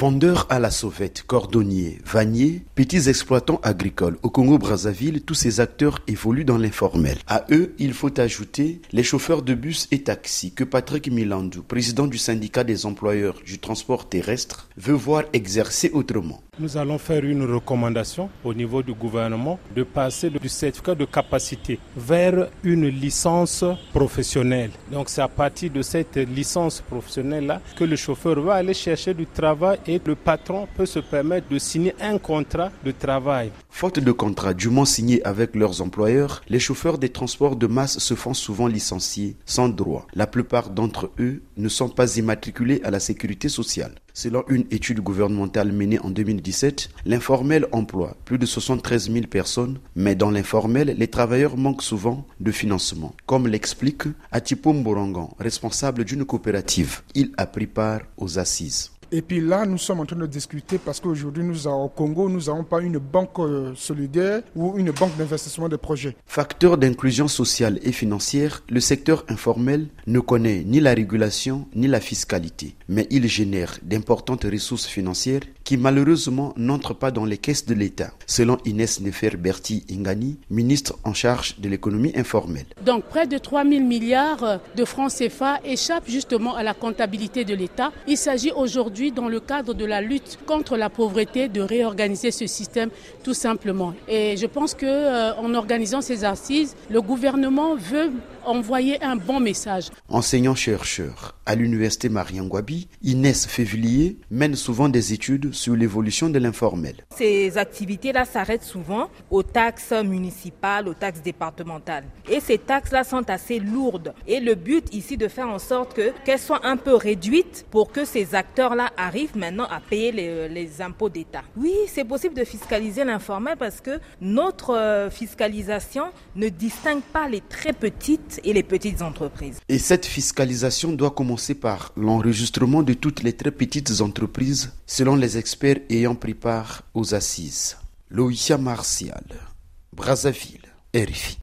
Vendeurs à la sauvette, cordonniers, vanniers, petits exploitants agricoles. Au Congo-Brazzaville, tous ces acteurs évoluent dans l'informel. À eux, il faut ajouter les chauffeurs de bus et taxis que Patrick Milandou, président du syndicat des employeurs du transport terrestre, veut voir exercer autrement. Nous allons faire une recommandation au niveau du gouvernement de passer du certificat de capacité vers une licence professionnelle. Donc c'est à partir de cette licence professionnelle-là que le chauffeur va aller chercher du travail et le patron peut se permettre de signer un contrat de travail. Faute de contrat dûment signé avec leurs employeurs, les chauffeurs des transports de masse se font souvent licencier sans droit. La plupart d'entre eux ne sont pas immatriculés à la sécurité sociale. Selon une étude gouvernementale menée en 2017, l'informel emploie plus de 73 000 personnes, mais dans l'informel, les travailleurs manquent souvent de financement, comme l'explique Atipo Mborangan, responsable d'une coopérative. Il a pris part aux assises. Et puis là, nous sommes en train de discuter parce qu'aujourd'hui, nous au Congo, nous n'avons pas une banque euh, solidaire ou une banque d'investissement de projets. Facteur d'inclusion sociale et financière, le secteur informel ne connaît ni la régulation ni la fiscalité, mais il génère d'importantes ressources financières qui malheureusement n'entrent pas dans les caisses de l'État, selon Inès Nefer-Berti Ingani, ministre en charge de l'économie informelle. Donc près de 3 000 milliards de francs CFA échappent justement à la comptabilité de l'État. Il s'agit aujourd'hui dans le cadre de la lutte contre la pauvreté, de réorganiser ce système tout simplement. Et je pense que euh, en organisant ces assises, le gouvernement veut envoyer un bon message. Enseignant-chercheur à l'université Mariangwabi, Inès Février mène souvent des études sur l'évolution de l'informel. Ces activités-là s'arrêtent souvent aux taxes municipales, aux taxes départementales. Et ces taxes-là sont assez lourdes. Et le but ici de faire en sorte que qu'elles soient un peu réduites pour que ces acteurs-là arrivent maintenant à payer les, les impôts d'État. Oui, c'est possible de fiscaliser l'informel parce que notre euh, fiscalisation ne distingue pas les très petites et les petites entreprises. Et cette fiscalisation doit commencer par l'enregistrement de toutes les très petites entreprises selon les experts ayant pris part aux assises. Loïcia Martial, Brazzaville, RFI.